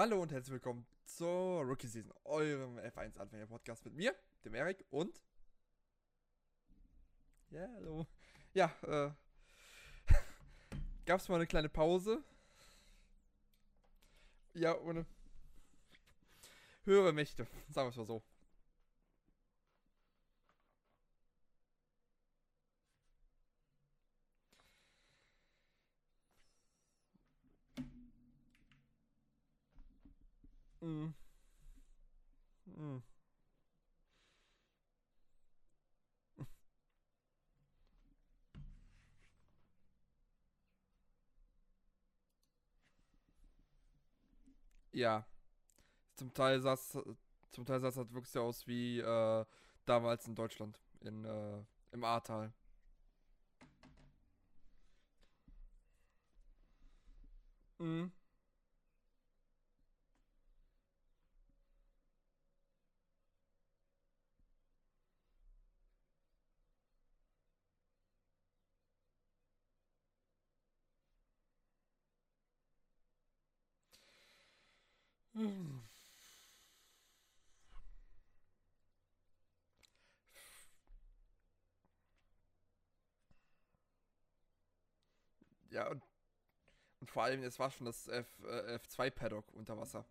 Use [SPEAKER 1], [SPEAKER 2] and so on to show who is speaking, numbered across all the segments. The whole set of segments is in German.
[SPEAKER 1] Hallo und herzlich willkommen zur Rookie Season, eurem F1 Anfänger Podcast mit mir, dem Erik und. Ja, hallo. Ja, äh. Gab's mal eine kleine Pause? Ja, ohne. Höhere Mächte, sagen wir es mal so. Mm. Mm. Ja, zum Teil sah es zum Teil sah es halt wirklich so aus wie äh, damals in Deutschland, in, äh, im Ahrtal. Mhm. Mm. Ja, und, und vor allem, es war schon das F, äh, F2-Paddock unter Wasser.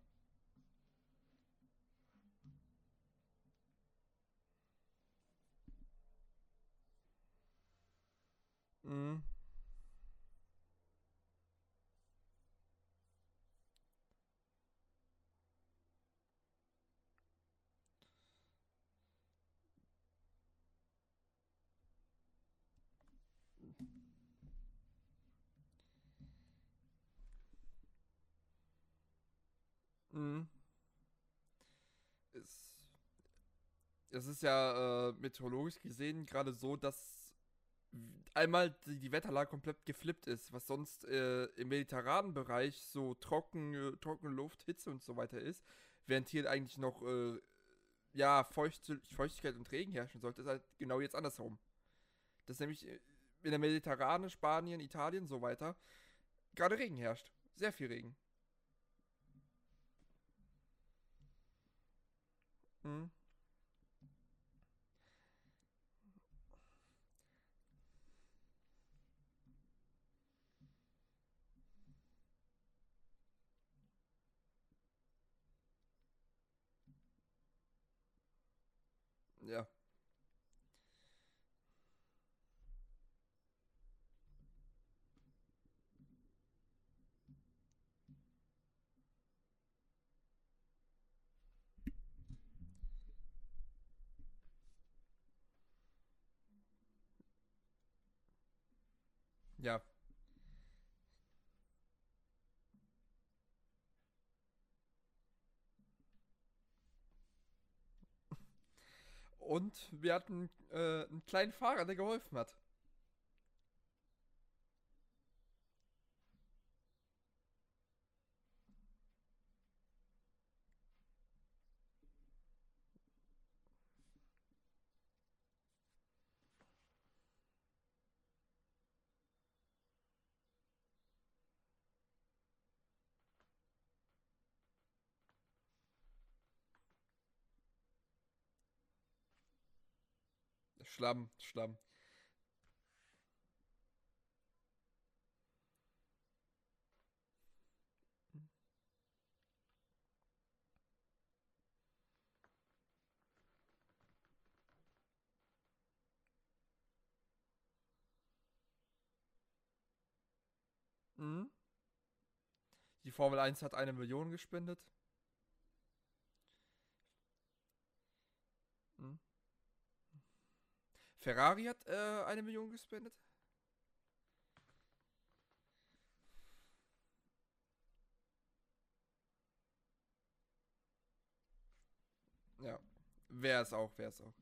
[SPEAKER 1] Mhm. Es, es ist ja äh, meteorologisch gesehen gerade so, dass einmal die, die Wetterlage komplett geflippt ist, was sonst äh, im mediterranen Bereich so trocken, äh, trockene Luft, Hitze und so weiter ist, während hier eigentlich noch äh, ja, Feucht, Feuchtigkeit und Regen herrschen sollte, ist halt genau jetzt andersherum. Das ist nämlich äh, in der Mediterrane, Spanien, Italien, so weiter, gerade Regen herrscht. Sehr viel Regen. Mhm. Ja. Ja. Und wir hatten äh, einen kleinen Fahrer, der geholfen hat. Schlamm, Schlamm. Mhm. Die Formel Eins hat eine Million gespendet. Mhm. Ferrari hat äh, eine Million gespendet. Ja. Wer es auch, wer es auch.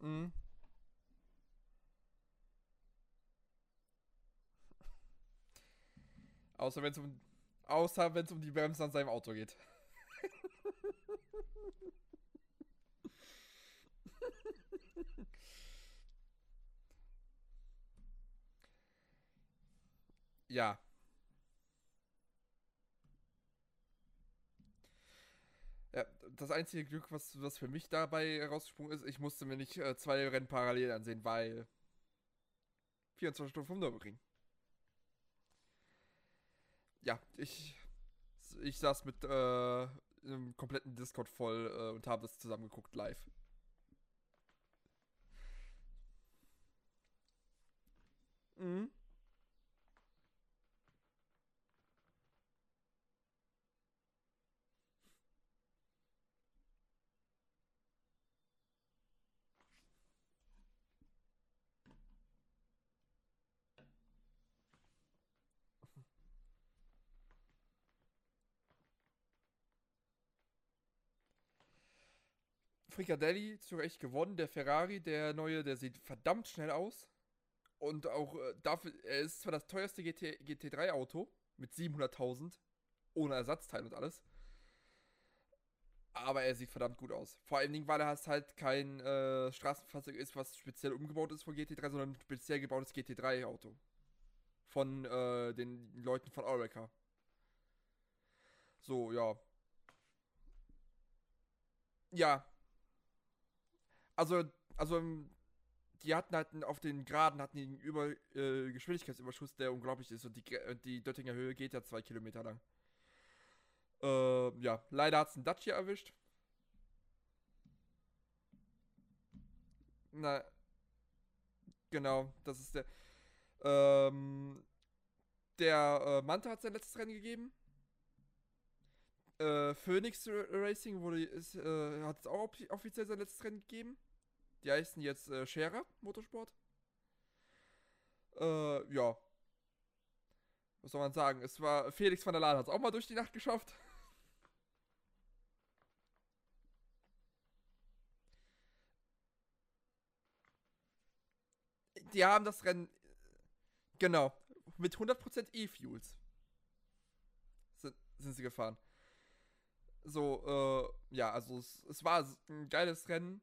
[SPEAKER 1] Mhm. Außer wenn es um, außer wenn es um die Bremsen an seinem Auto geht. ja. Ja, das einzige Glück, was, was für mich dabei rausgesprungen ist, ich musste mir nicht äh, zwei Rennen parallel ansehen, weil 24 Stunden vom Nürburgring. Ja, ich, ich saß mit äh, einem kompletten Discord voll äh, und habe das zusammengeguckt live. Mhm. Fricadelli zu Recht gewonnen. Der Ferrari, der neue, der sieht verdammt schnell aus. Und auch äh, dafür, er ist zwar das teuerste GT, GT3-Auto mit 700.000, ohne Ersatzteil und alles. Aber er sieht verdammt gut aus. Vor allen Dingen, weil er halt kein äh, Straßenfahrzeug ist, was speziell umgebaut ist von GT3, sondern ein speziell gebautes GT3-Auto. Von äh, den Leuten von Orica. So, ja. Ja, also, also, die hatten halt auf den Geraden hatten den Über, äh, Geschwindigkeitsüberschuss, der unglaublich ist. Und die, die Döttinger Höhe geht ja zwei Kilometer lang. Äh, ja, leider hat es ein Dacia erwischt. Na, genau, das ist der. Ähm, der äh, Manta hat sein letztes Rennen gegeben. Äh, Phoenix Racing wurde, ist, äh, hat es auch offiziell sein letztes Rennen gegeben. Die heißen jetzt äh, Scherer Motorsport. Äh, ja. Was soll man sagen? Es war Felix van der Laan hat es auch mal durch die Nacht geschafft. Die haben das Rennen genau mit 100% E-Fuels sind, sind sie gefahren. So, äh, ja, also es, es war ein geiles Rennen.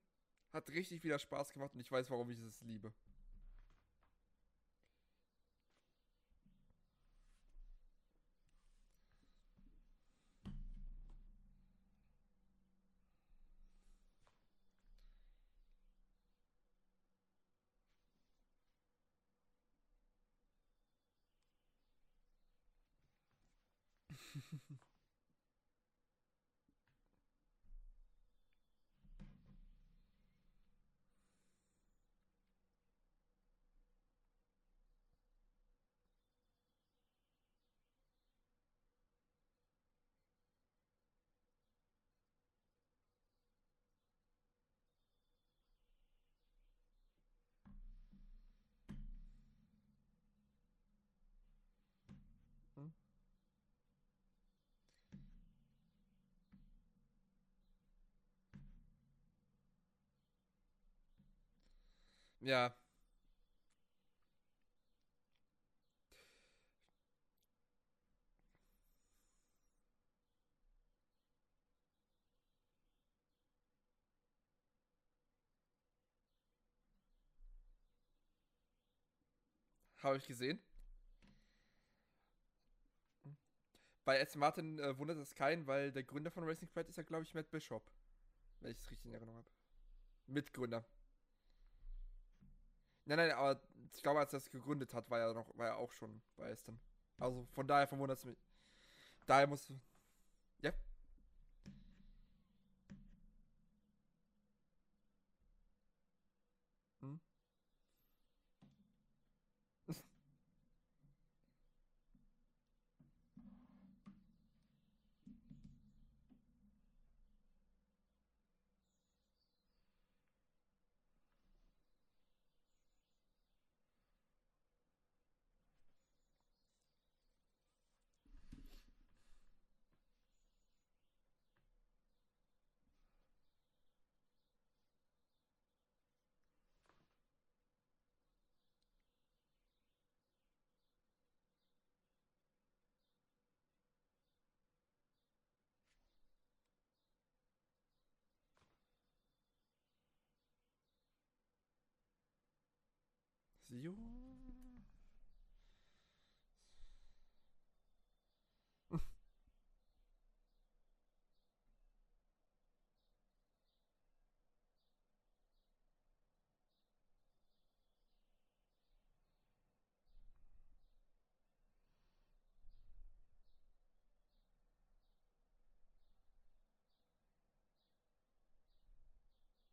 [SPEAKER 1] Hat richtig wieder Spaß gemacht und ich weiß, warum ich es liebe. Ja. Habe ich gesehen. Bei S. Martin äh, wundert es keinen, weil der Gründer von Racing Pride ist ja, glaube ich, Matt Bishop. Wenn ich es richtig in Erinnerung habe. Mitgründer. Nein, nein, aber ich glaube, als er es gegründet hat, war er noch, war er auch schon bei Aston. Also von daher verwundert es mich. Daher muss. Sio?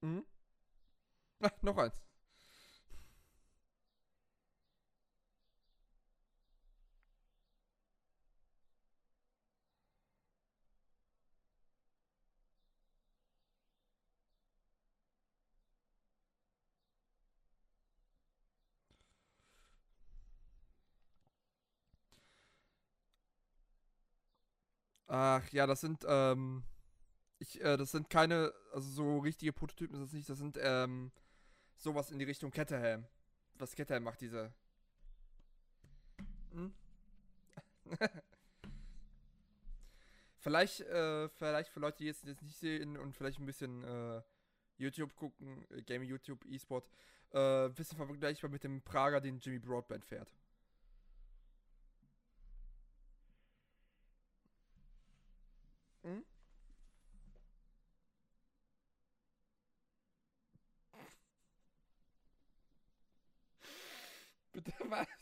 [SPEAKER 1] Mhm. Noch eins. Ach ja, das sind, ähm, ich, äh, das sind keine, also so richtige Prototypen ist das nicht, das sind, ähm, sowas in die Richtung Caterham. Was Caterham macht, diese. Hm? vielleicht, äh, vielleicht für Leute, die jetzt, jetzt nicht sehen und vielleicht ein bisschen äh, YouTube gucken, äh, Gaming YouTube, E-Sport, äh, bisschen vergleichbar mit dem Prager, den Jimmy Broadband fährt. Hm? Bitte was?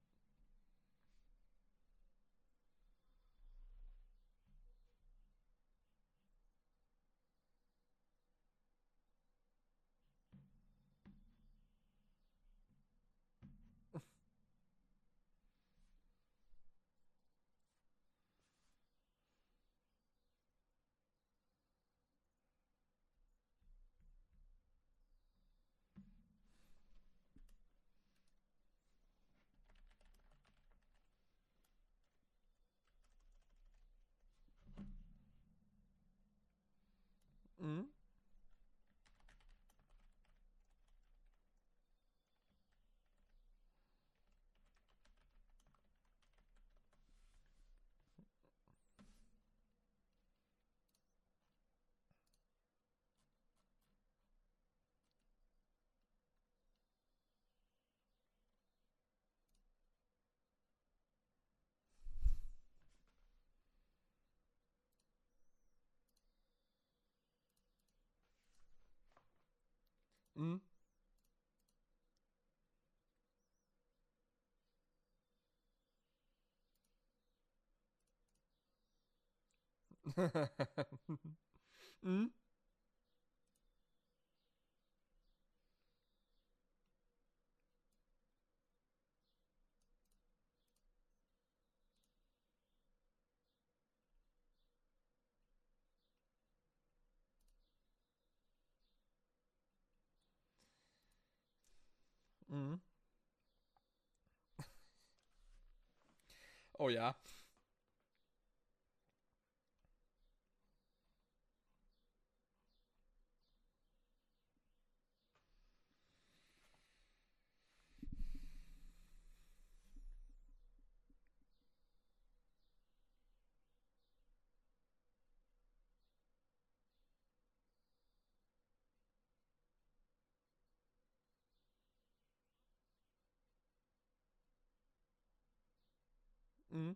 [SPEAKER 1] Mhm. Mhm. Mhm. Oh ja. Mhm.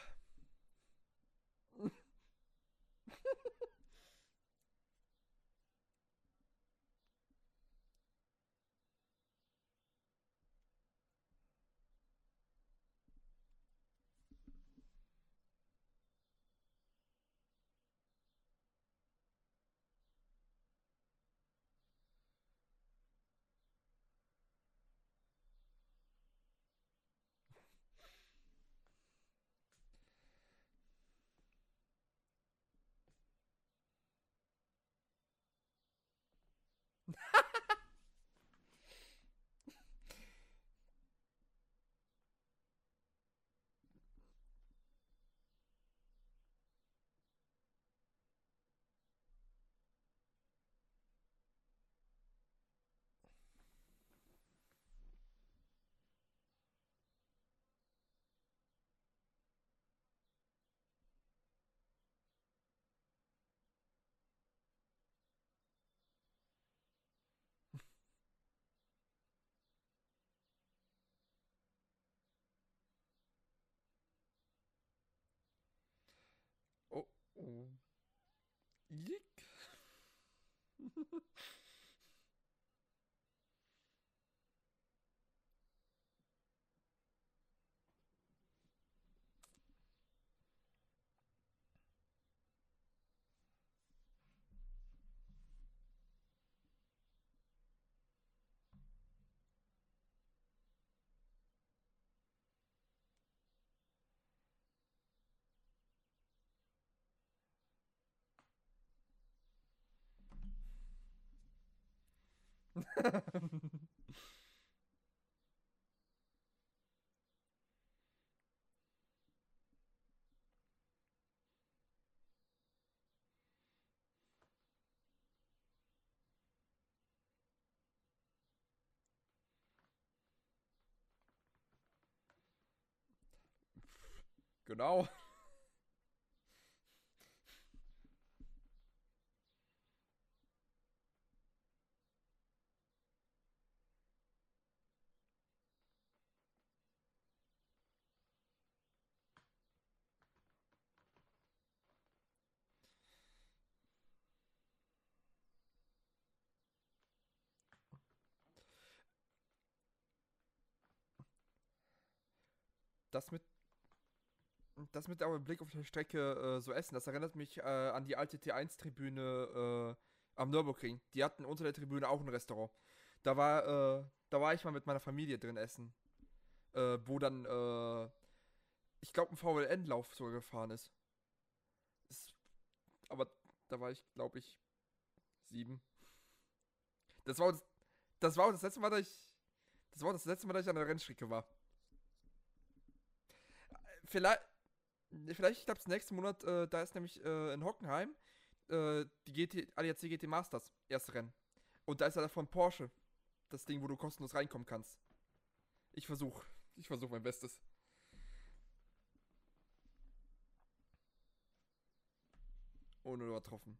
[SPEAKER 1] Oh, Genau. Das mit das mit dem Blick auf die Strecke äh, so essen, das erinnert mich äh, an die alte T1-Tribüne äh, am Nürburgring. Die hatten unter der Tribüne auch ein Restaurant. Da war, äh, da war ich mal mit meiner Familie drin essen. Äh, wo dann, ich glaube, ein VLN-Lauf sogar gefahren ist. ist. Aber da war ich, glaube ich, sieben. Das war, das war das letzte Mal, dass ich. Das war das letzte Mal, dass ich an der Rennstrecke war. Vielleicht, vielleicht, ich glaube, das nächste Monat, äh, da ist nämlich äh, in Hockenheim äh, die GT, ADAC GT Masters, erste Rennen. Und da ist ja von Porsche das Ding, wo du kostenlos reinkommen kannst. Ich versuche, ich versuche mein Bestes. Ohne übertroffen.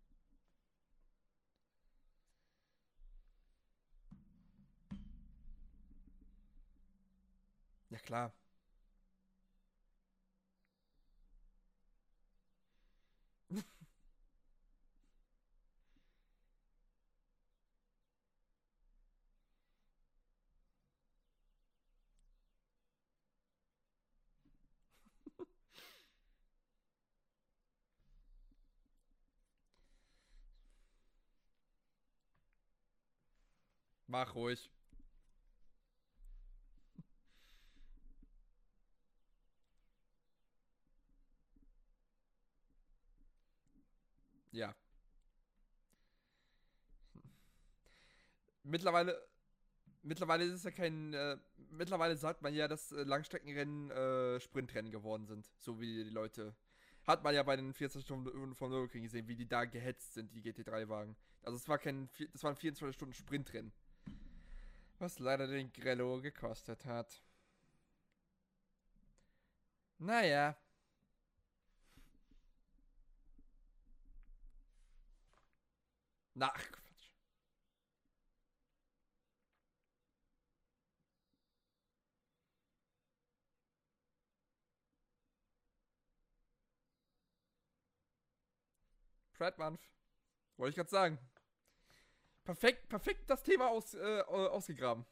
[SPEAKER 1] Ja klar. Mach ruhig. Ja. Mittlerweile, mittlerweile ist es ja kein, äh, mittlerweile sagt man ja, dass äh, Langstreckenrennen äh, Sprintrennen geworden sind, so wie die Leute. Hat man ja bei den 14 Stunden vom Nürburgring gesehen, wie die da gehetzt sind, die GT3-Wagen. Also es war kein, das waren 24 Stunden Sprintrennen. Was leider den Grello gekostet hat. Naja. Nach Quatsch. Pride Month. Wollte ich gerade sagen. Perfekt, perfekt das Thema aus, äh, ausgegraben.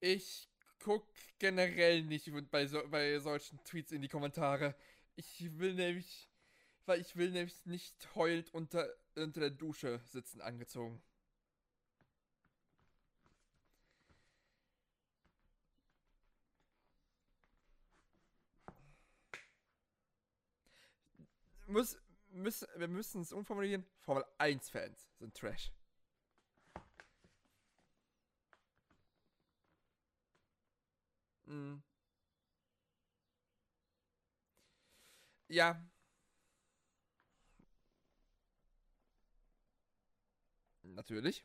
[SPEAKER 1] Ich guck generell nicht bei, so, bei solchen Tweets in die Kommentare. Ich will nämlich, weil ich will nämlich nicht heulend unter, unter der Dusche sitzen angezogen. Muss, müssen, wir müssen es umformulieren. Formel 1 Fans sind Trash. Mhm. Ja. Natürlich.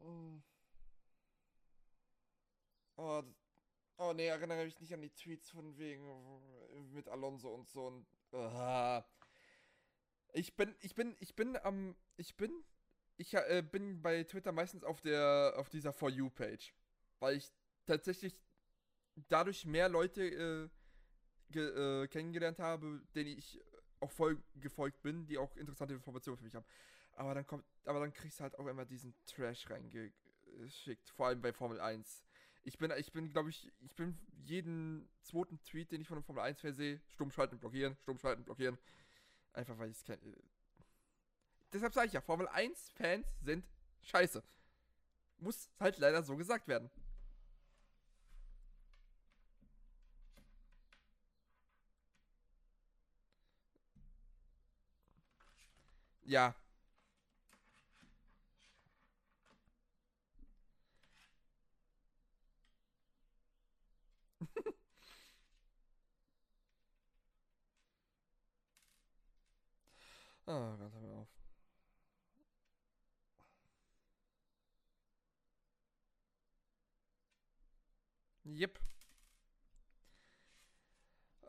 [SPEAKER 1] Oh. Oh, oh nee, erinnere mich nicht an die Tweets von wegen mit Alonso und so und. Uh. Ich bin, ich bin, ich bin am, ähm, ich bin, ich äh, bin bei Twitter meistens auf der, auf dieser For You Page, weil ich tatsächlich dadurch mehr Leute äh, äh, kennengelernt habe, denen ich auch voll gefolgt bin, die auch interessante Informationen für mich haben. Aber dann kommt, aber dann kriegst du halt auch immer diesen Trash reingeschickt, vor allem bei Formel 1. Ich bin, ich bin, glaube ich, ich bin jeden zweiten Tweet, den ich von der Formel 1 sehe, stumm schalten, blockieren, stumm schalten, blockieren. Einfach weil ich es kenne. Deshalb sage ich ja, Formel 1-Fans sind scheiße. Muss halt leider so gesagt werden. Ja. Oh Gott, hör mir auf. Yep.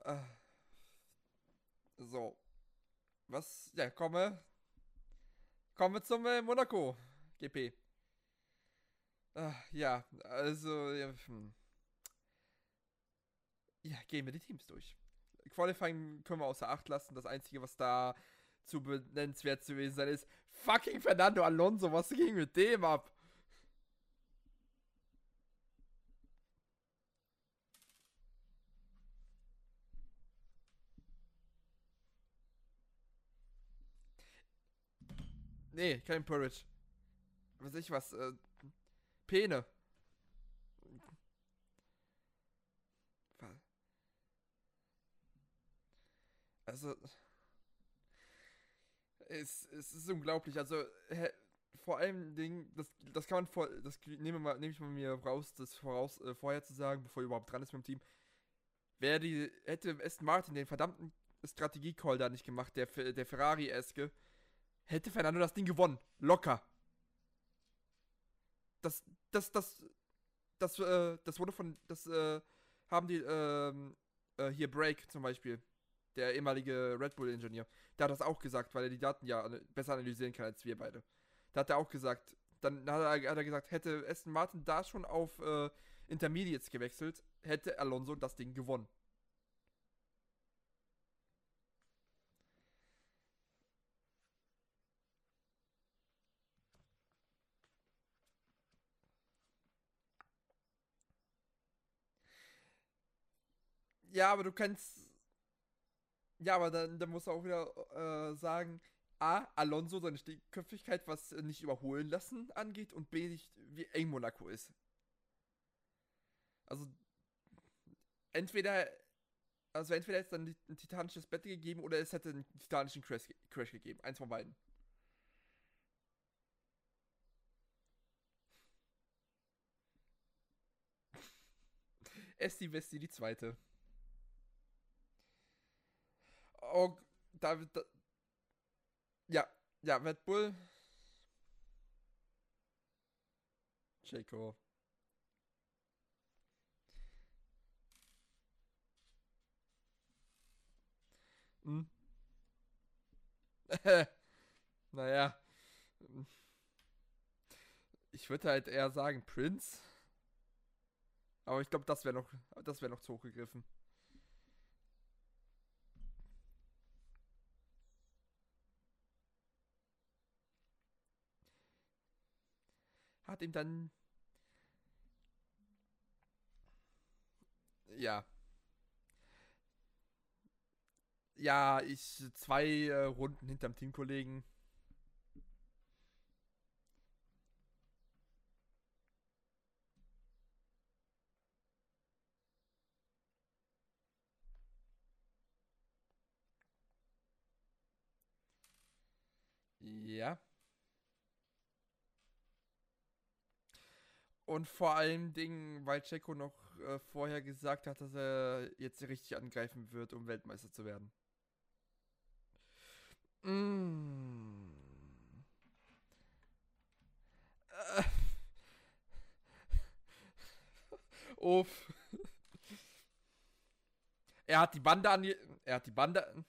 [SPEAKER 1] Äh. So. Was? Ja, komme. Komme zum äh, Monaco GP. Äh, ja, also. Ja, hm. ja, gehen wir die Teams durch. Qualifying können wir außer Acht lassen. Das Einzige, was da zu benennenswert zu gewesen sein ist. Fucking Fernando Alonso, was ging mit dem ab? Nee, kein Porridge. Was ich was, äh, Pene. Also, es, es ist unglaublich. Also, vor allem Ding, das, das kann man vor, das nehme, mal, nehme ich mal mir raus, das voraus, äh, vorher zu sagen, bevor er überhaupt dran ist mit dem Team. Wer die, hätte Aston Martin den verdammten Strategie-Call da nicht gemacht, der, der Ferrari-eske, hätte Fernando das Ding gewonnen. Locker. Das, das, das, das, äh, das wurde von, das, äh, haben die, ähm, äh, hier Break zum Beispiel der ehemalige Red Bull-Ingenieur, der hat das auch gesagt, weil er die Daten ja besser analysieren kann als wir beide. Da hat er auch gesagt, dann hat er, hat er gesagt, hätte Aston Martin da schon auf äh, Intermediates gewechselt, hätte Alonso das Ding gewonnen. Ja, aber du kannst ja, aber dann, dann muss er auch wieder äh, sagen, A, Alonso seine Stinkköpfigkeit, was nicht überholen lassen angeht und B, nicht, wie eng Monaco ist. Also, entweder, also entweder hätte es dann ein titanisches Bett gegeben oder es hätte einen titanischen Crash, Crash gegeben. Eins von beiden. Esti Westi, die zweite. Oh, David. Da, ja, ja, Red Bull. Jaco. Hm. naja. Ich würde halt eher sagen Prince. Aber ich glaube, das wäre noch, das noch zu hoch gegriffen. Hat ihm dann. Ja. Ja, ich zwei äh, Runden hinterm Teamkollegen. Ja. Und vor allen Dingen, weil Checo noch äh, vorher gesagt hat, dass er jetzt richtig angreifen wird, um Weltmeister zu werden. Mm. Äh. Uff. Er hat die Bande an er hat die Bande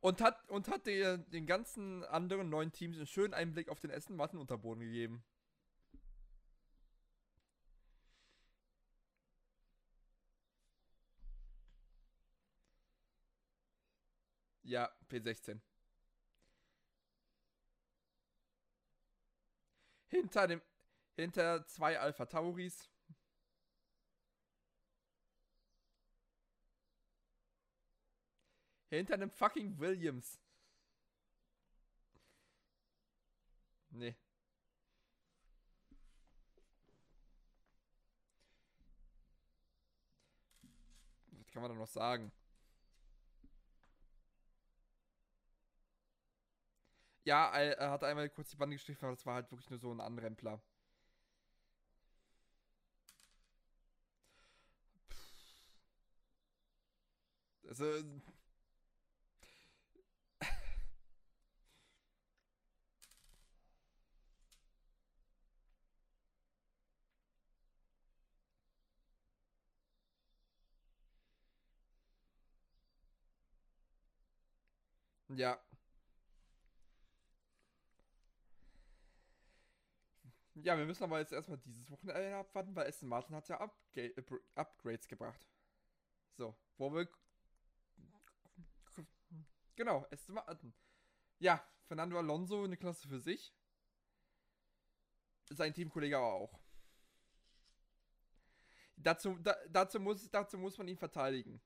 [SPEAKER 1] und hat und hat den, den ganzen anderen neuen Teams einen schönen Einblick auf den Essen Martin Unterboden gegeben. Ja, P16. Hinter dem hinter zwei Alpha Tauris. Hinter einem fucking Williams. Nee. Was kann man da noch sagen? Ja, er hat einmal kurz die Bande gestrichen, aber das war halt wirklich nur so ein Anrempler. Also, Ja. Ja, wir müssen aber jetzt erstmal dieses Wochenende abwarten, weil Aston Martin hat ja Upga äh, Upgrades gebracht. So, wo wir. Genau, Aston Martin. Ja, Fernando Alonso eine Klasse für sich. Sein Teamkollege aber auch. Dazu, da, dazu, muss, dazu muss man ihn verteidigen.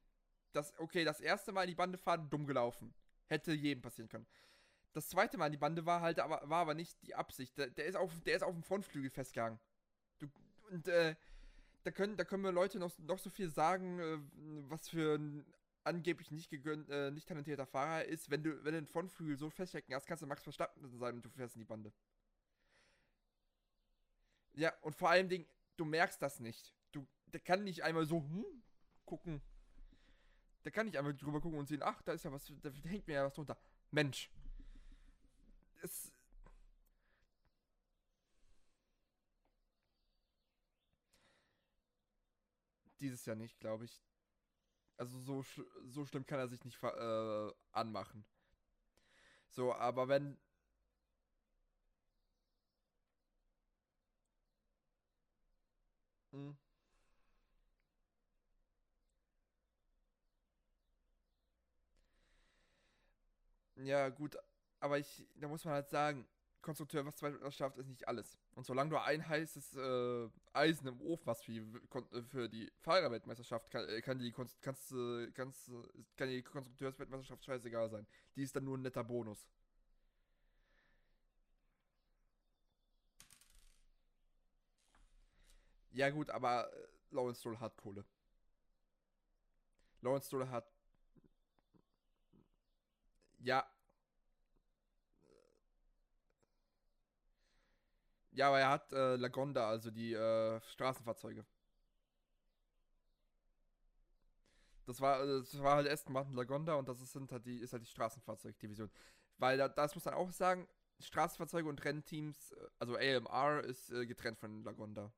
[SPEAKER 1] Das, okay, das erste Mal in die Bande fahren, dumm gelaufen. Hätte jedem passieren können. Das zweite Mal in die Bande war halt aber, war aber nicht die Absicht. Der, der, ist, auf, der ist auf dem Frontflügel festgegangen. Du, und äh, da, können, da können wir Leute noch, noch so viel sagen, äh, was für ein angeblich nicht, gegönnt, äh, nicht talentierter Fahrer ist. Wenn du, wenn du den Frontflügel so feststecken hast, kannst du Max Verstappen sein und du fährst in die Bande. Ja, und vor allem Dingen, du merkst das nicht. Du, der kann nicht einmal so hm, gucken. Da kann ich einfach drüber gucken und sehen, ach, da ist ja was, da hängt mir ja was drunter. Mensch. Es. Dieses Jahr nicht, glaube ich. Also so, so schlimm kann er sich nicht äh, anmachen. So, aber wenn. Hm. Ja, gut, aber ich, da muss man halt sagen, Konstrukteur, was schafft, ist nicht alles. Und solange du ein heißes äh, Eisen im Ofen hast für die, äh, für die Fahrerweltmeisterschaft, kann, äh, kann, die, kannst, kannst, kann die Konstrukteursweltmeisterschaft scheißegal sein. Die ist dann nur ein netter Bonus. Ja gut, aber äh, Lawrence Stroll hat Kohle. Lawrence Stroll hat ja. Ja, aber er hat äh, Lagonda, also die äh, Straßenfahrzeuge. Das war, äh, das war halt Aston Martin Lagonda und das ist, halt die, ist halt die Straßenfahrzeugdivision. Weil da, das muss man auch sagen, Straßenfahrzeuge und Rennteams, äh, also AMR ist äh, getrennt von Lagonda.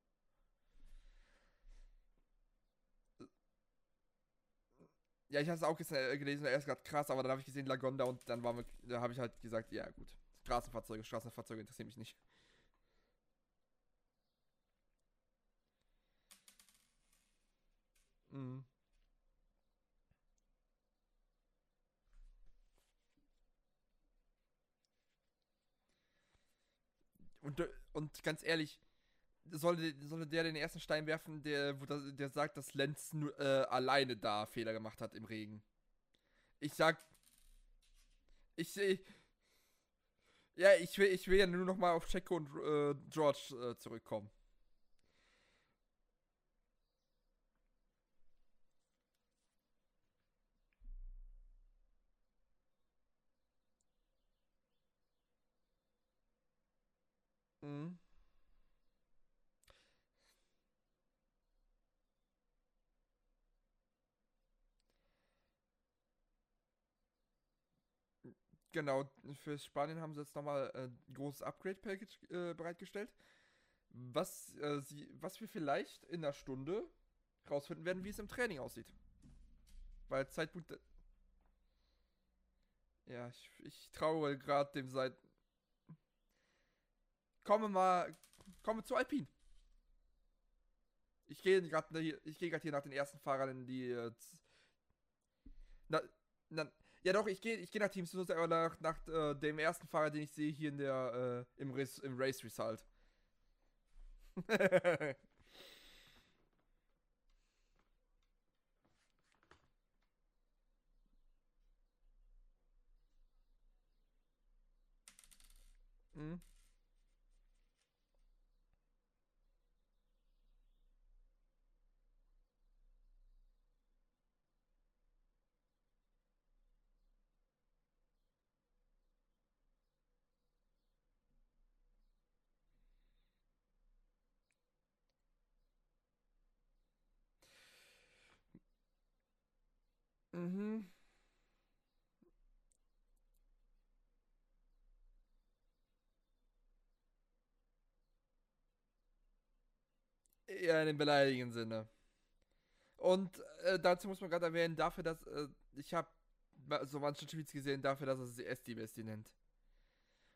[SPEAKER 1] Ja, ich habe es auch äh, gelesen, erst gerade krass, aber dann habe ich gesehen Lagonda und dann war da habe ich halt gesagt, ja gut, Straßenfahrzeuge, Straßenfahrzeuge interessieren mich nicht. Mhm. Und, und ganz ehrlich, sollte, sollte der den ersten Stein werfen, der, wo das, der sagt, dass Lenz nur, äh, alleine da Fehler gemacht hat im Regen. Ich sag. Ich sehe. Ja, ich will, ich will ja nur noch mal auf Checo und äh, George äh, zurückkommen. Mhm. Genau, für Spanien haben sie jetzt nochmal ein äh, großes Upgrade-Package äh, bereitgestellt, was, äh, sie, was wir vielleicht in einer Stunde rausfinden werden, wie es im Training aussieht. Weil Zeitpunkt. Ja, ich, ich traue gerade dem Seit. Komme mal. Komme zu Alpin. Ich gehe gerade ich gehe gerade hier nach den ersten Fahrern die. Äh, na, na, ja doch, ich gehe ich geh nach Team Snooze, aber nach, nach äh, dem ersten Fahrer, den ich sehe hier in der äh, im, Race, im Race Result. mhm. Mhm. Ja, in dem beleidigenden Sinne. Und äh, dazu muss man gerade erwähnen, dafür, dass äh, ich habe so manche Tweets gesehen, dafür, dass er sie Esti Besti nennt.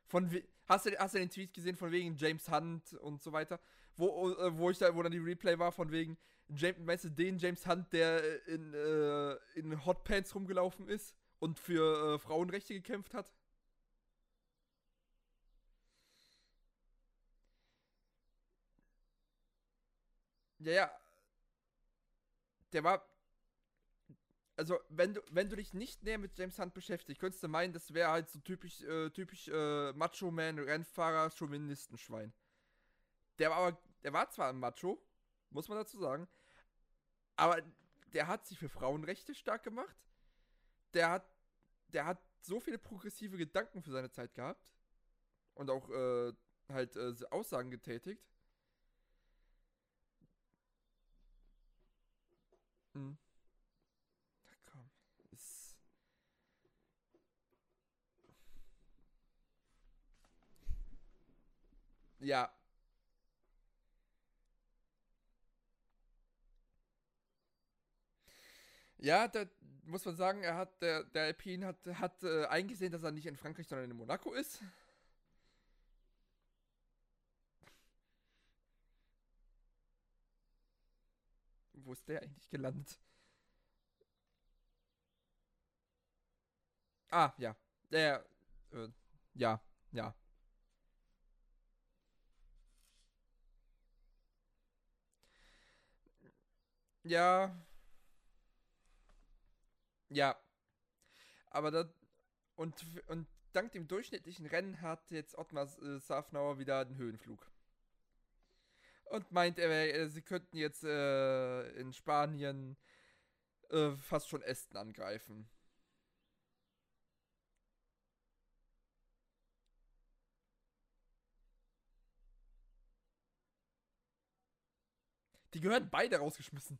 [SPEAKER 1] Von hast du, hast du den Tweet gesehen von wegen James Hunt und so weiter? Wo, äh, wo ich da, wo dann die Replay war von wegen, James, meinst du den James Hunt, der in, äh, in Hotpants rumgelaufen ist und für äh, Frauenrechte gekämpft hat? Ja, ja. Der war. Also, wenn du, wenn du dich nicht näher mit James Hunt beschäftigst, könntest du meinen, das wäre halt so typisch, äh, typisch äh, Macho-Man, Rennfahrer, Chauvinistenschwein. Der war aber, der war zwar ein Macho, muss man dazu sagen, aber der hat sich für Frauenrechte stark gemacht. Der hat, der hat so viele progressive Gedanken für seine Zeit gehabt. Und auch äh, halt äh, Aussagen getätigt. Hm. Na komm. Ist. Ja, Ja, da muss man sagen, er hat, der, der Alpine hat, hat äh, eingesehen, dass er nicht in Frankreich, sondern in Monaco ist. Wo ist der eigentlich gelandet? Ah, ja. Der, äh, ja, ja. Ja, ja. Aber da. Und, und dank dem durchschnittlichen Rennen hat jetzt Ottmar äh, Safnauer wieder den Höhenflug. Und meint, er, sie könnten jetzt äh, in Spanien äh, fast schon Ästen angreifen. Die gehören beide rausgeschmissen.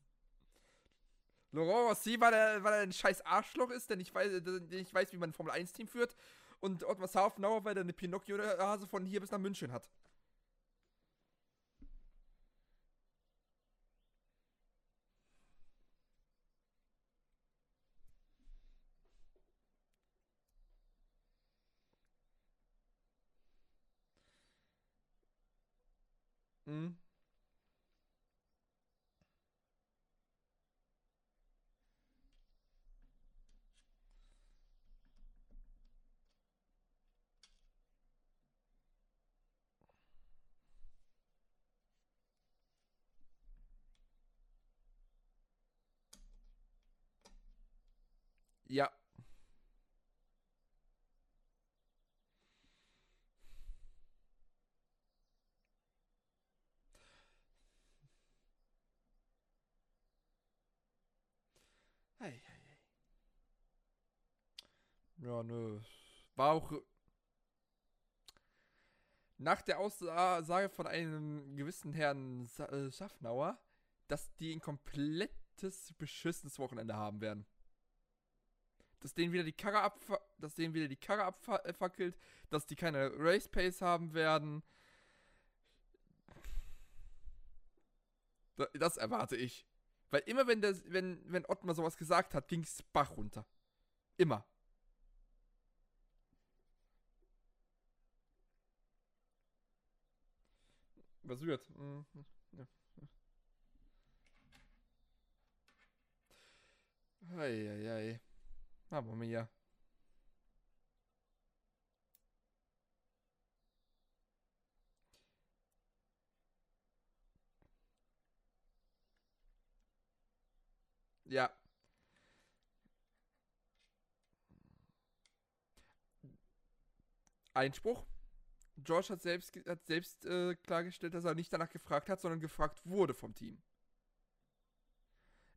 [SPEAKER 1] Laurent Rossi, weil er, weil er ein scheiß Arschloch ist, der nicht weiß, der nicht weiß wie man ein Formel-1-Team führt. Und Ottmar Safnauer, weil er eine Pinocchio-Hase von hier bis nach München hat. Mhm. Ja. Ja, nö. War auch nach der Aussage von einem gewissen Herrn äh, Schaffnauer, dass die ein komplettes beschissenes Wochenende haben werden dass denen wieder die Karre ab, dass denen wieder die Karre abfackelt, dass die keine Race Pace haben werden. Das erwarte ich. Weil immer wenn der, wenn, wenn Ottmar sowas gesagt hat, ging es Bach runter. Immer. Was wird? Mhm. Ja. Eieiei. Mamma mia. Ja. Einspruch. George hat selbst, hat selbst äh, klargestellt, dass er nicht danach gefragt hat, sondern gefragt wurde vom Team.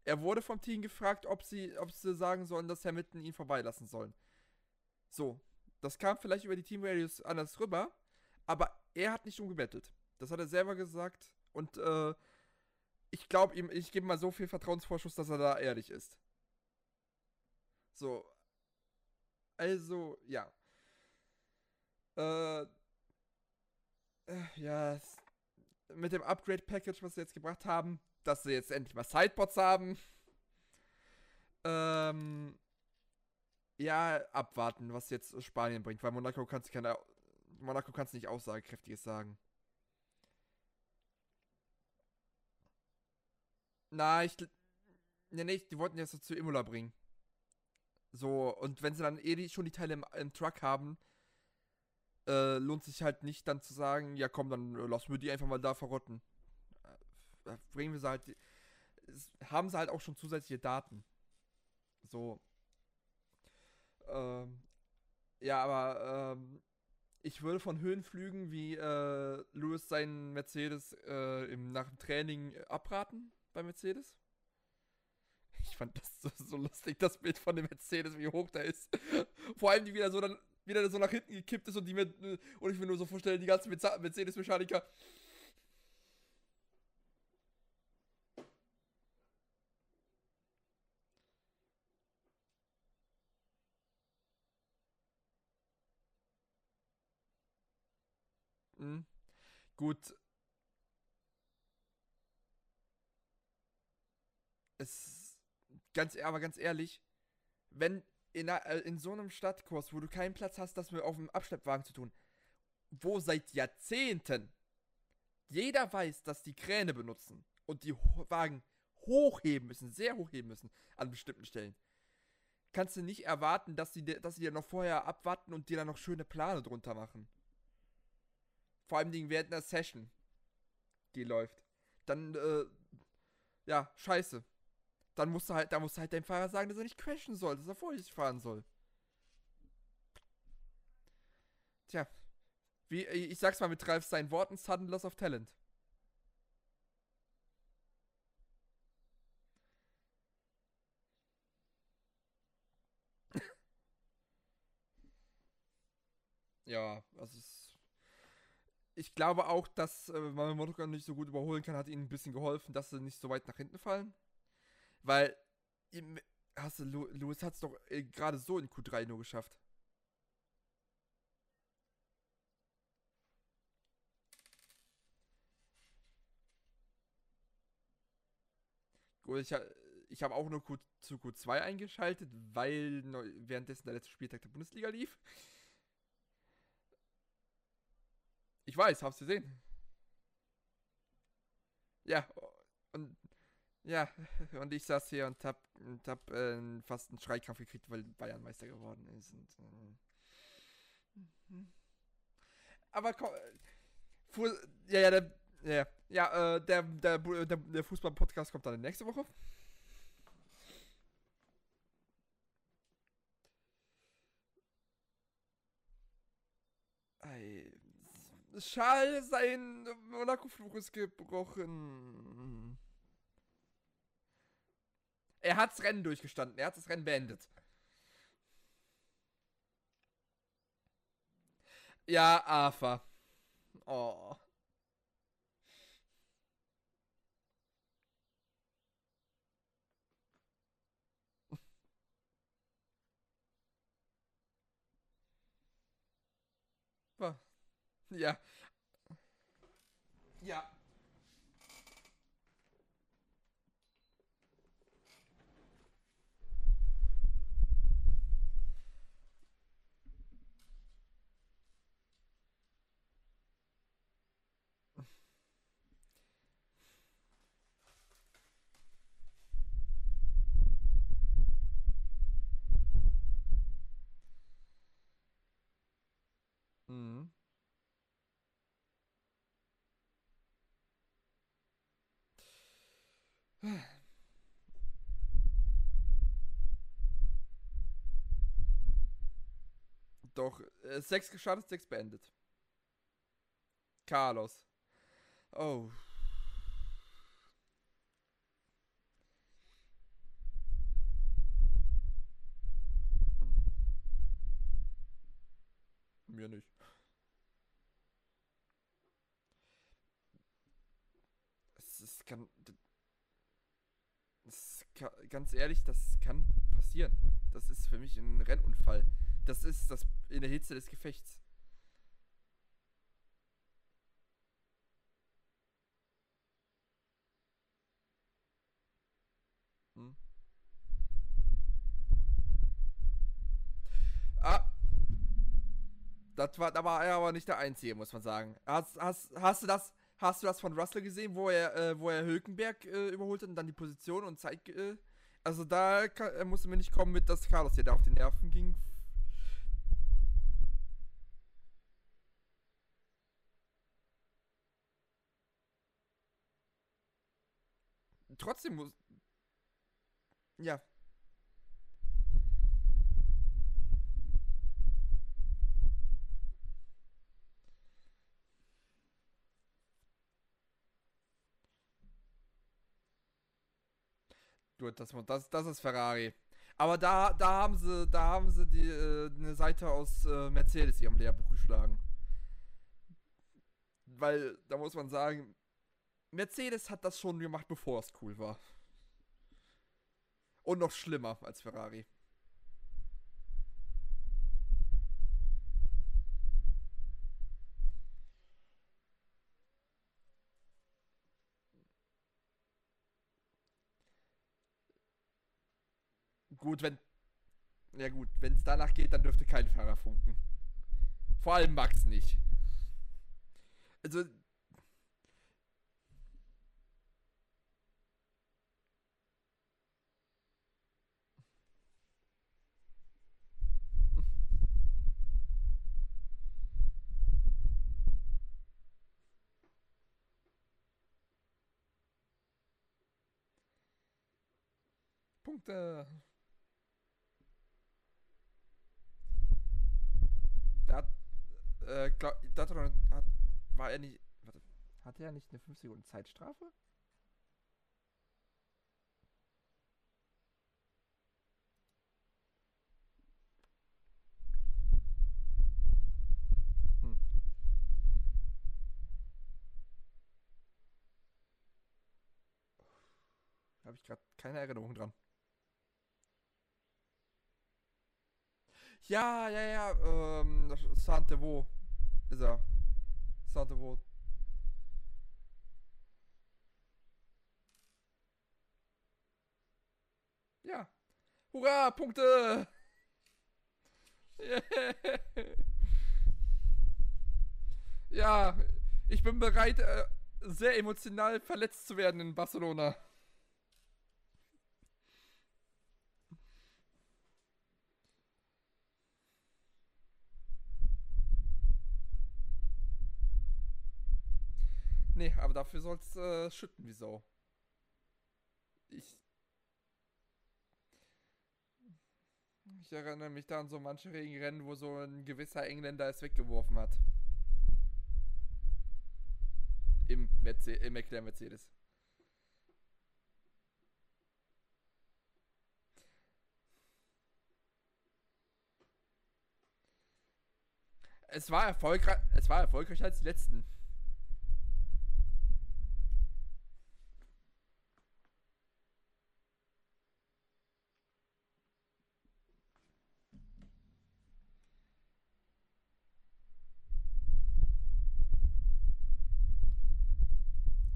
[SPEAKER 1] Er wurde vom Team gefragt, ob sie, ob sie sagen sollen, dass Hamilton ihn vorbeilassen sollen. So, das kam vielleicht über die Team Radios anders rüber, aber er hat nicht umgebettelt. Das hat er selber gesagt und äh, ich glaube ihm, ich gebe mal so viel Vertrauensvorschuss, dass er da ehrlich ist. So. Also, ja. Äh, äh ja, mit dem Upgrade-Package, was sie jetzt gebracht haben, dass sie jetzt endlich mal Sideboards haben. Ähm, ja, abwarten, was jetzt Spanien bringt, weil Monaco kannst keine Monaco kannst nicht aussagekräftiges sagen. Na, ich ne, nee, die wollten jetzt zu Imola bringen. So, und wenn sie dann eh die, schon die Teile im, im Truck haben, äh, lohnt sich halt nicht dann zu sagen, ja komm, dann lassen wir die einfach mal da verrotten bringen wir sie halt, haben sie halt auch schon zusätzliche Daten. So. Ähm, ja, aber ähm, ich würde von Höhenflügen wie äh, Lewis seinen Mercedes äh, im, nach dem Training abraten bei Mercedes. Ich fand das so, so, lustig, das Bild von dem Mercedes, wie hoch der ist. Vor allem, die wieder so dann wieder so nach hinten gekippt ist und die mir und ich mir nur so vorstellen, die ganzen Mercedes-Mechaniker Hm. Gut. Es. Ganz, aber ganz ehrlich, wenn in, äh, in so einem Stadtkurs, wo du keinen Platz hast, das mit auf dem Abschleppwagen zu tun, wo seit Jahrzehnten jeder weiß, dass die Kräne benutzen und die Wagen hochheben müssen, sehr hochheben müssen an bestimmten Stellen, kannst du nicht erwarten, dass sie, dass noch vorher abwarten und dir dann noch schöne Plane drunter machen. Vor allem während einer Session, die läuft. Dann, äh, ja, scheiße. Dann musst du halt, da musst du halt deinem Fahrer sagen, dass er nicht crashen soll, dass er vorsichtig fahren soll. Tja. Wie, ich sag's mal mit Ralf seinen Worten, sudden loss of talent. ja, also es ich glaube auch, dass äh, man Motokan nicht so gut überholen kann, hat ihnen ein bisschen geholfen, dass sie nicht so weit nach hinten fallen. Weil, hast du, Lewis hat es doch äh, gerade so in Q3 nur geschafft. Gut, ich, ich habe auch nur Q, zu Q2 eingeschaltet, weil währenddessen der letzte Spieltag der Bundesliga lief. Ich weiß, hab's gesehen. Ja, und ja, und ich saß hier und hab, und hab äh, fast einen Schreikrampf gekriegt, weil Bayern Meister geworden ist. Und, äh, aber komm, Fu ja, ja, der, ja, ja, äh, der, der, der, der Fußball-Podcast kommt dann nächste Woche. Schal, sein Monaco-Fluch ist gebrochen. Er hat's Rennen durchgestanden. Er hat das Rennen beendet. Ja, Arthur. Oh. Ja. Ja. Mhm. Doch, äh, sechs gestartet, sechs beendet. Carlos. Oh. Mir nicht. Es ist kann, das kann, ganz ehrlich, das kann passieren. Das ist für mich ein Rennunfall. Das ist das in der Hitze des Gefechts. Hm? Ah. Das war, da er aber nicht der Einzige, muss man sagen. Hast, hast, hast du das, hast du das von Russell gesehen, wo er, äh, wo er Hülkenberg äh, überholt hat und dann die Position und Zeit, äh, also da kann, er musste mir nicht kommen mit, dass Carlos hier da auf die Nerven ging trotzdem muss. Ja. Gut, das, das, das ist Ferrari. Aber da, da haben sie, da haben sie die, äh, eine Seite aus äh, Mercedes ihrem Lehrbuch geschlagen. Weil, da muss man sagen, Mercedes hat das schon gemacht, bevor es cool war. Und noch schlimmer als Ferrari. Gut, wenn. Ja gut, wenn es danach geht, dann dürfte kein Fahrer funken. Vor allem Max nicht. Also, Der hat, äh, glaub, hat, war er nicht, warte, hatte er nicht eine 5 Sekunden Zeitstrafe? Hm. Habe ich gerade keine Erinnerung dran. Ja, ja, ja, ähm, Santevo ist er. Santevo. Ja. Hurra, Punkte! Ja, ich bin bereit, äh, sehr emotional verletzt zu werden in Barcelona. Nee, aber dafür soll's äh, schütten wie Sau. Ich. Ich erinnere mich da an so manche Regenrennen, wo so ein gewisser Engländer es weggeworfen hat. Im, Merce im McLaren Mercedes. Es war erfolgreich, es war erfolgreicher als die letzten.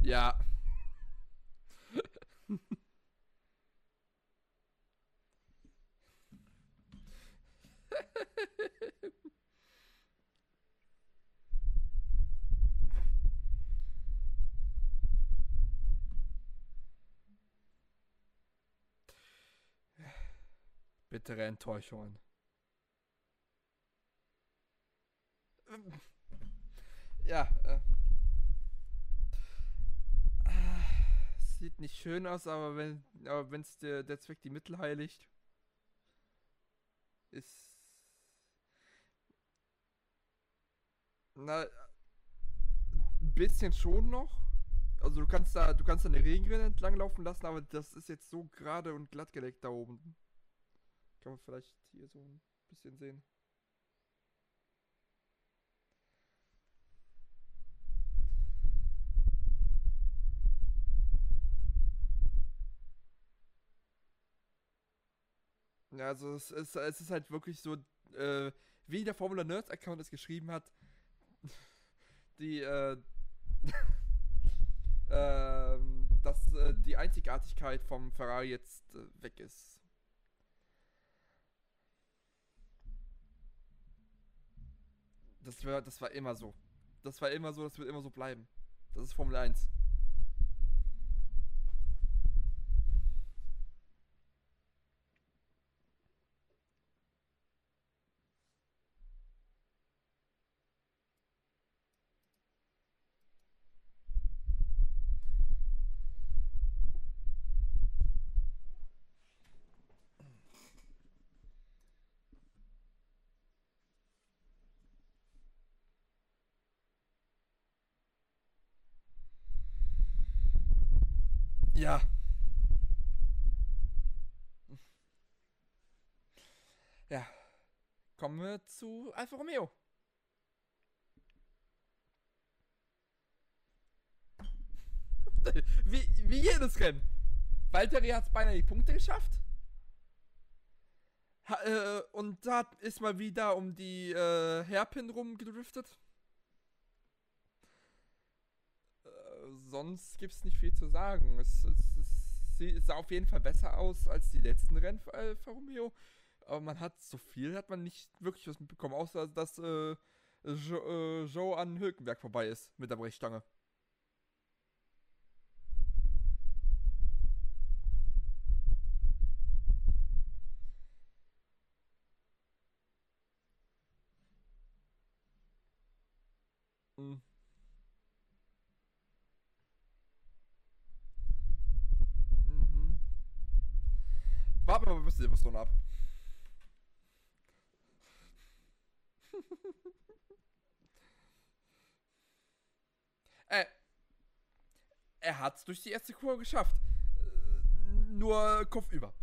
[SPEAKER 1] Ja. Bittere Enttäuschungen. Ja, äh. sieht nicht schön aus, aber wenn aber wenn's der, der Zweck die Mittel heiligt, ist. Na, ein bisschen schon noch. Also du kannst da, du kannst da eine Regenrinne entlang laufen lassen, aber das ist jetzt so gerade und glatt geleckt da oben. Kann man vielleicht hier so ein bisschen sehen. Ja, also es ist, es ist halt wirklich so, äh, wie der Formula Nerds Account es geschrieben hat, die, äh, äh, dass die Einzigartigkeit vom Ferrari jetzt äh, weg ist. Das war, das war immer so. Das war immer so, das wird immer so bleiben. Das ist Formel 1. Ja. Ja. Kommen wir zu Alfa Romeo. wie, wie jedes Rennen. Valtteri hat es beinahe die Punkte geschafft. Ha, äh, und da ist mal wieder um die äh, Hairpin rumgedriftet. sonst gibt es nicht viel zu sagen. Es, es, es, es, sah auf jeden Fall besser aus als die letzten Rennen für Alfa Romeo. Aber man hat so viel, hat man nicht wirklich was mitbekommen, außer dass äh, jo, äh, Joe an Hülkenberg vorbei ist mit der Brechstange. Mhm. Warten wir mal bis Silverstone ab. äh, er hat's durch die erste Kurve geschafft. Äh, nur Kopf über.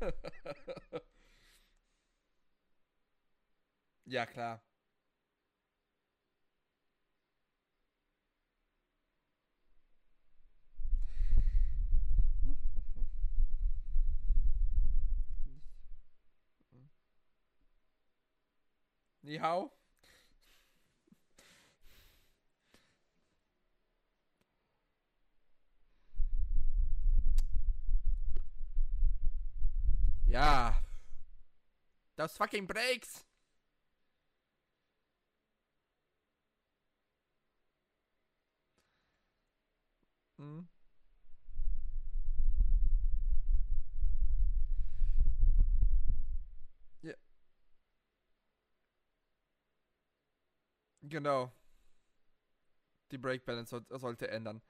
[SPEAKER 1] ja, klar. how? Ja. Das fucking breaks. Hm. Genau. Die Break Balance soll, sollte ändern.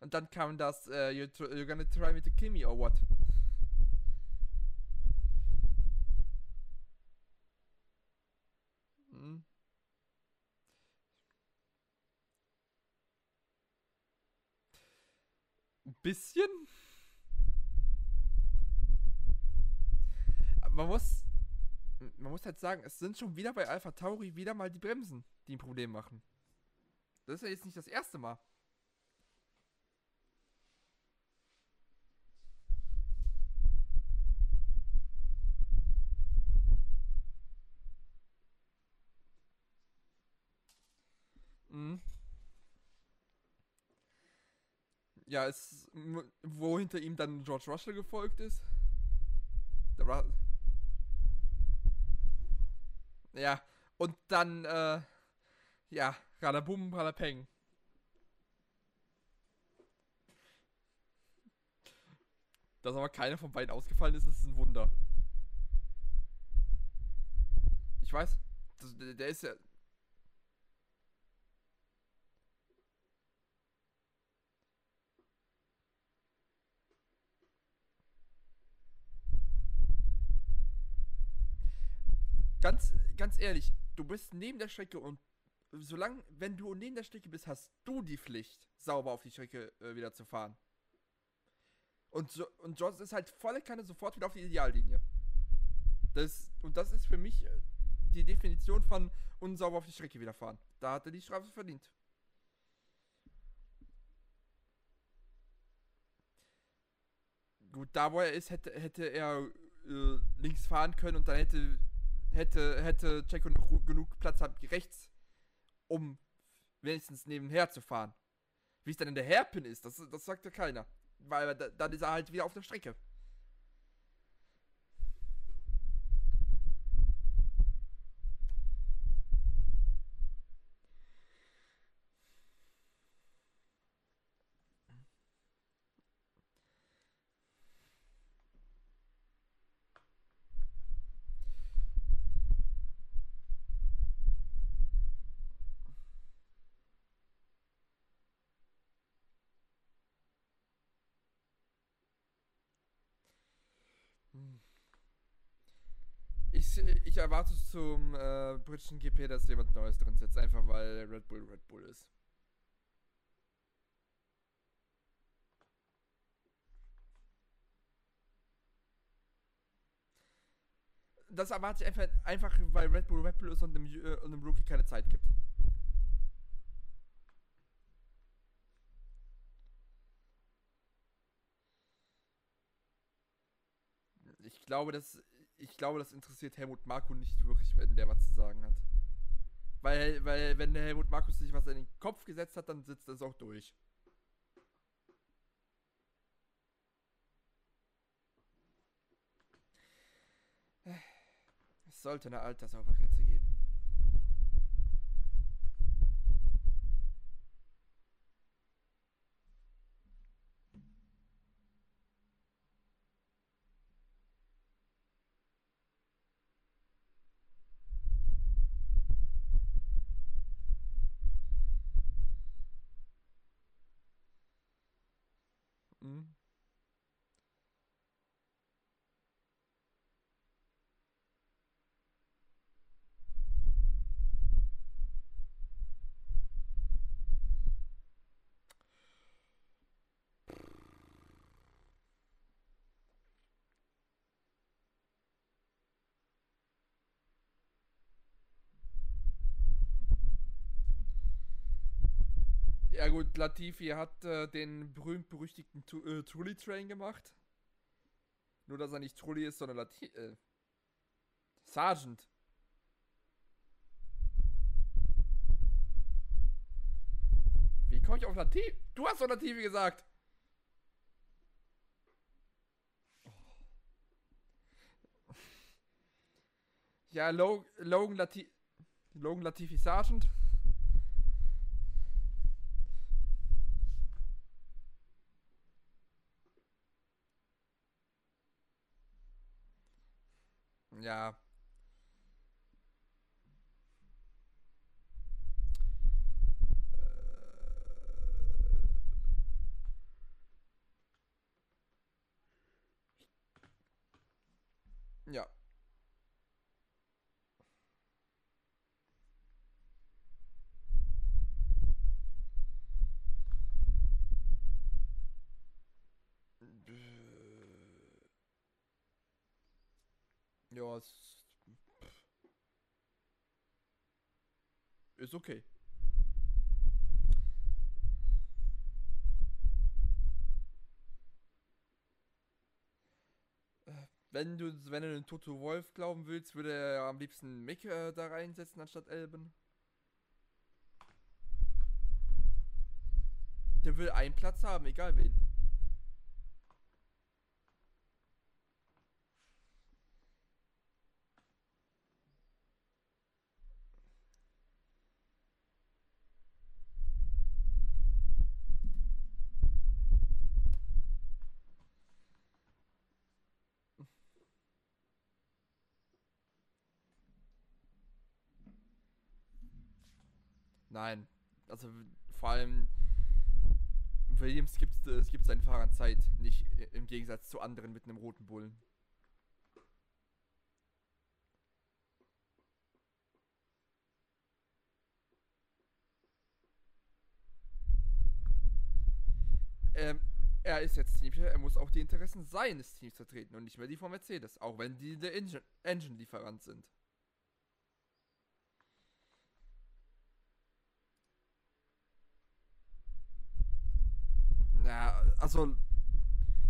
[SPEAKER 1] Und dann kam das, uh, you're, you're gonna try me to kill me or what? Ein bisschen? Man muss, man muss halt sagen, es sind schon wieder bei Alpha Tauri wieder mal die Bremsen, die ein Problem machen. Das ist ja jetzt nicht das erste Mal. Mhm. Ja, es, wo hinter ihm dann George Russell gefolgt ist. Der Ru ja, und dann, äh, ja, Radabum, Radapeng. Dass aber keiner von beiden ausgefallen ist, ist ein Wunder. Ich weiß, das, der ist ja, ganz, ganz ehrlich, du bist neben der Strecke und solange, wenn du neben der Strecke bist, hast du die Pflicht, sauber auf die Strecke äh, wieder zu fahren. Und, so, und Johnson ist halt volle Kanne sofort wieder auf die Ideallinie. Das, und das ist für mich äh, die Definition von unsauber auf die Strecke wieder fahren. Da hat er die Strafe verdient. Gut, da wo er ist, hätte, hätte er äh, links fahren können und dann hätte hätte, hätte Checo noch genug Platz rechts, um wenigstens nebenher zu fahren. Wie es dann in der Hairpin ist, das, das sagt ja keiner. Weil da, dann ist er halt wieder auf der Strecke. Ich, erwarte zum äh, britischen GP, dass jemand Neues drin sitzt, einfach weil Red Bull Red Bull ist. Das erwarte ich einfach, einfach weil Red Bull Red Bull ist und dem, äh, und dem Rookie keine Zeit gibt. Ich glaube, dass ich glaube, das interessiert Helmut Marko nicht wirklich, wenn der was zu sagen hat. Weil, weil wenn der Helmut Markus sich was in den Kopf gesetzt hat, dann sitzt das auch durch. Es sollte eine Altersobergrenze geben. Mhm. Ja gut, Latifi hat äh, den berühmt-berüchtigten äh, Trulli-Train gemacht. Nur, dass er nicht Trulli ist, sondern Latifi... Äh, Sergeant. Wie komme ich auf Latifi? Du hast doch Latifi gesagt. Ja, Lo Logan, Lati Logan Latifi Sergeant. Ja. Es ist okay. Äh, Wenn du, wenn du den Toto Wolf glauben willst, würde er am liebsten Mick äh, da reinsetzen anstatt Elben. Der will einen Platz haben, egal wen. Nein. Also vor allem Williams gibt es gibt seinen Fahrern Zeit, nicht im Gegensatz zu anderen mit einem roten Bullen. Ähm, er ist jetzt Teamchef, er muss auch die Interessen seines Teams vertreten und nicht mehr die von Mercedes, auch wenn die der Engine- Engine-Lieferant sind. Na, also,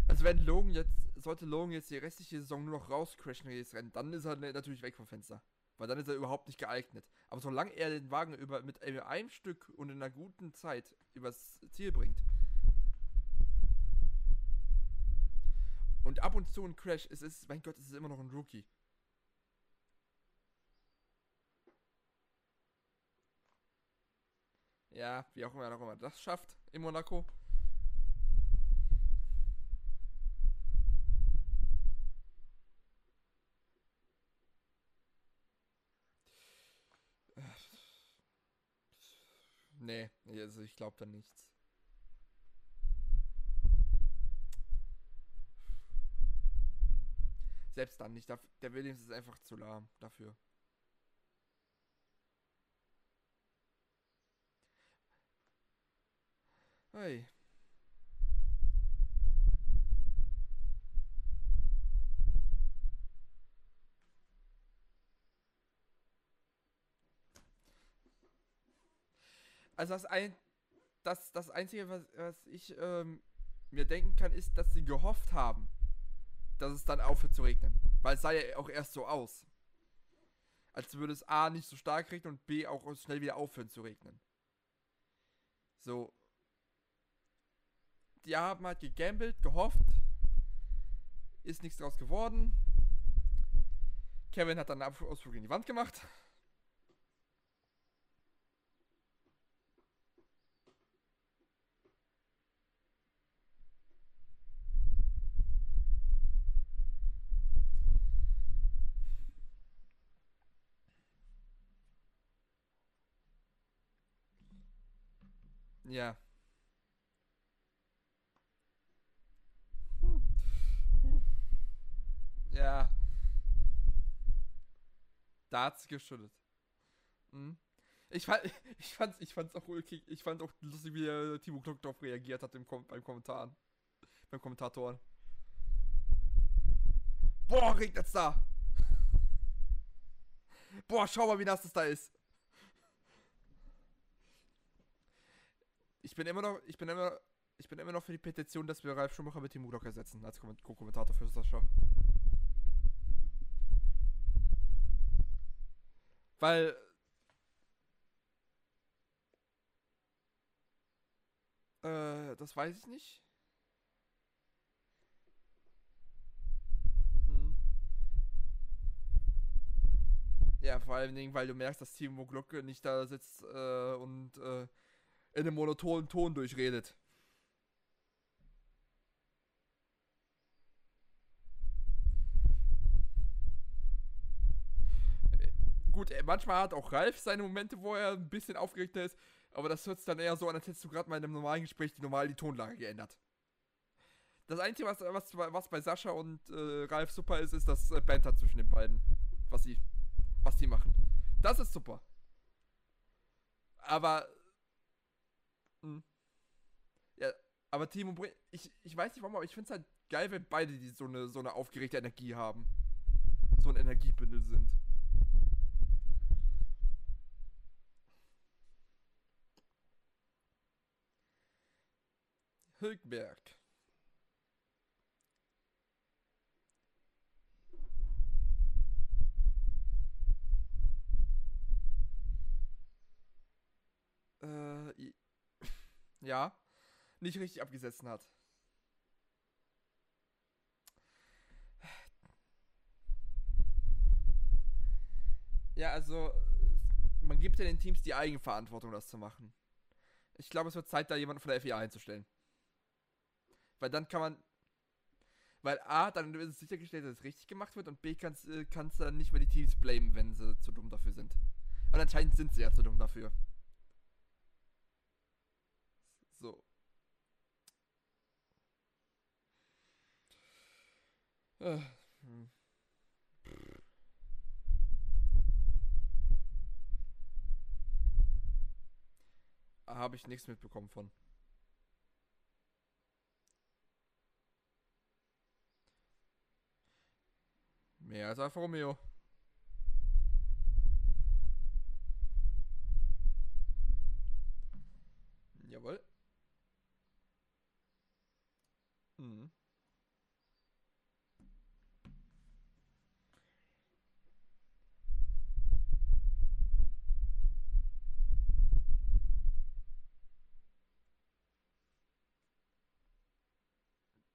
[SPEAKER 1] also wenn Logan jetzt, sollte Logan jetzt die restliche Saison nur noch rauscrashen, jedes Rennen, dann ist er ne- natürlich weg vom Fenster. Weil dann ist er überhaupt nicht geeignet. Aber solange er den Wagen über, mit einem Stück und in einer guten Zeit übers Ziel bringt und ab und zu ein Crash, es ist, mein Gott, es ist immer noch ein Rookie. Ja, wie auch immer er auch immer das schafft in Monaco. Nee, also ich glaube da nichts. Selbst dann nicht. Der Williams ist einfach zu lahm dafür. Hey. Also das ein, das, das Einzige, was, was ich ähm, mir denken kann, ist, dass sie gehofft haben, dass es dann aufhört zu regnen. Weil es sah ja auch erst so aus. Als würde es A nicht so stark regnen und B auch schnell wieder aufhören zu regnen. So. Die haben halt gegambelt, gehofft. Ist nichts draus geworden. Kevin hat dann einen Ausflug in die Wand gemacht. Ja. Ja. Da hat's geschüttet. Mhm. Ich fand, ich fand's, ich fand's auch ulkig, ich fand auch lustig, wie der Timo Glockdorf reagiert hat im Kom beim Kommentaren. Beim Kommentatoren. Boah, regnet's da! Boah, schau mal, wie nass es da ist. Ich bin immer noch, ich bin immer, ich bin immer noch für die Petition, dass wir Ralf Schumacher mit Timo Glock ersetzen als Komment- Co-Kommentator für Show. Weil. Äh, das weiß ich nicht. Hm. Ja, vor allen Dingen, weil du merkst, dass Timo Glocke nicht da sitzt äh, und äh, in einem monotonen Ton durchredet. Gut, äh, manchmal hat auch Ralf seine Momente, wo er ein bisschen aufgeregter ist, aber das hört sich dann eher so an, als hättest du gerade mal in einem normalen Gespräch die normal die Tonlage geändert. Das Einzige, was, was, was bei Sascha und äh, Ralf super ist, ist das äh, Banter zwischen den beiden. Was sie, was die machen. Das ist super. Aber. Mh. Hm. Ja, aber Timo ich, ich weiß nicht warum, aber ich finde es halt geil, wenn beide die so eine, so eine aufgeregte Energie haben. So ein Energiebündel sind. Hülkenberg. Äh, ja, nicht richtig abgesessen hat. Ja, also man gibt ja den Teams die Eigenverantwortung, das zu machen. Ich glaube, es wird Zeit, da jemanden von der FIA einzustellen. Weil dann kann man. Weil A, dann ist es sichergestellt, dass es richtig gemacht wird und B, kannst du äh, dann nicht mehr die Teams blamen, wenn sie zu dumm dafür sind. Und anscheinend sind sie ja zu dumm dafür. So. Äh, hm. Habe ich nichts mitbekommen von. Mehr als Alfa Romeo. Jawohl. Mhm.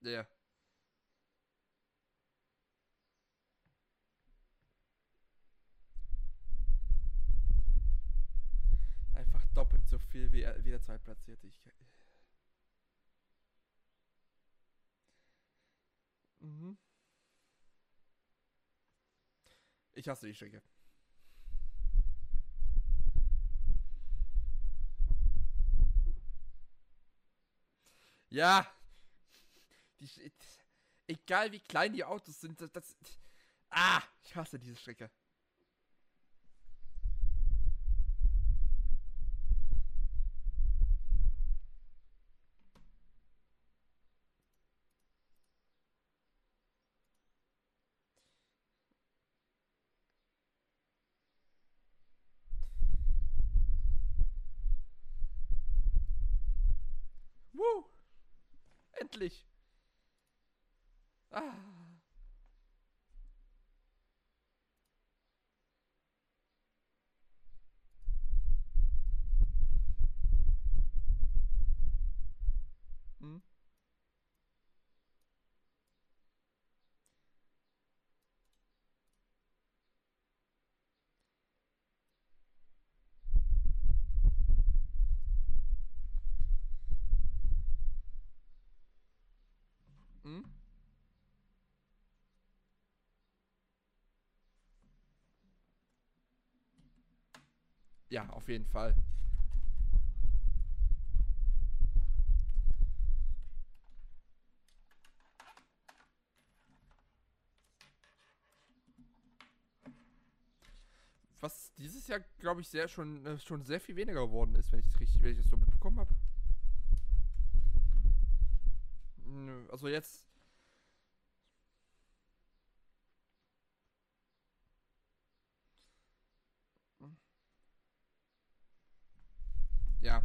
[SPEAKER 1] Ja. doppelt so viel Zweitplatzierte. Ich, mhm. Ich hasse die Strecke. Ja. Die, egal wie klein die Autos sind, das, das. Ah, ich hasse diese Strecke. Endlich. Ah. Hm? Hm? Ja, auf jeden Fall. Was dieses Jahr, glaube ich, sehr schon, äh, schon sehr viel weniger geworden ist, wenn ich es richtig, wenn ich das so mitbekommen habe. Also jetzt. Ja.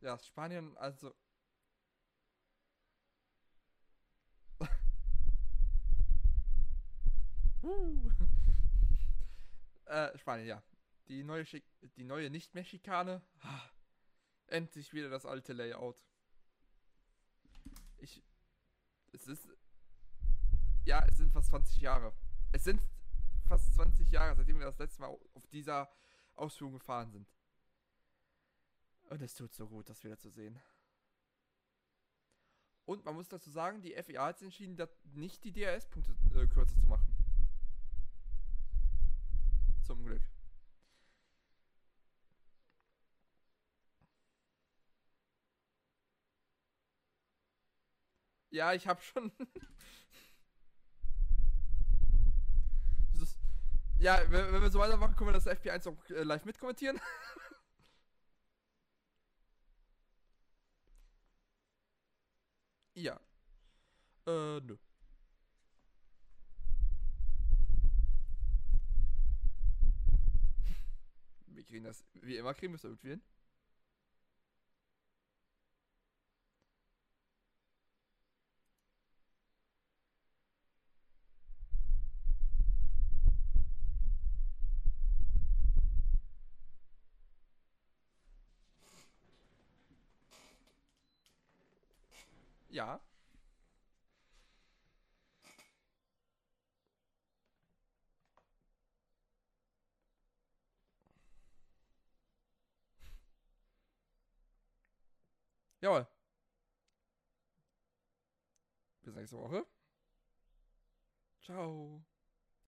[SPEAKER 1] Ja, Spanien, also. uh. äh, Spanien, ja. Die neue, die neue Nicht-Mexikane. Endlich wieder das alte Layout. Ich. Es ist. Ja, es sind fast 20 Jahre. Es sind fast 20 Jahre, seitdem wir das letzte Mal auf dieser Ausführung gefahren sind. Und es tut so gut, das wieder zu sehen. Und man muss dazu sagen, die FIA hat sich entschieden, nicht die DRS-Punkte äh, kürzer zu machen. Zum Glück. Ja, ich hab schon. ja, wenn, wenn, wir so weitermachen, können wir das FP1 auch äh, live mitkommentieren. ja. Äh, nö. Wir kriegen das, wie immer kriegen wir es irgendwie hin. Ja. Jawohl. Bis nächste Woche. Ciao.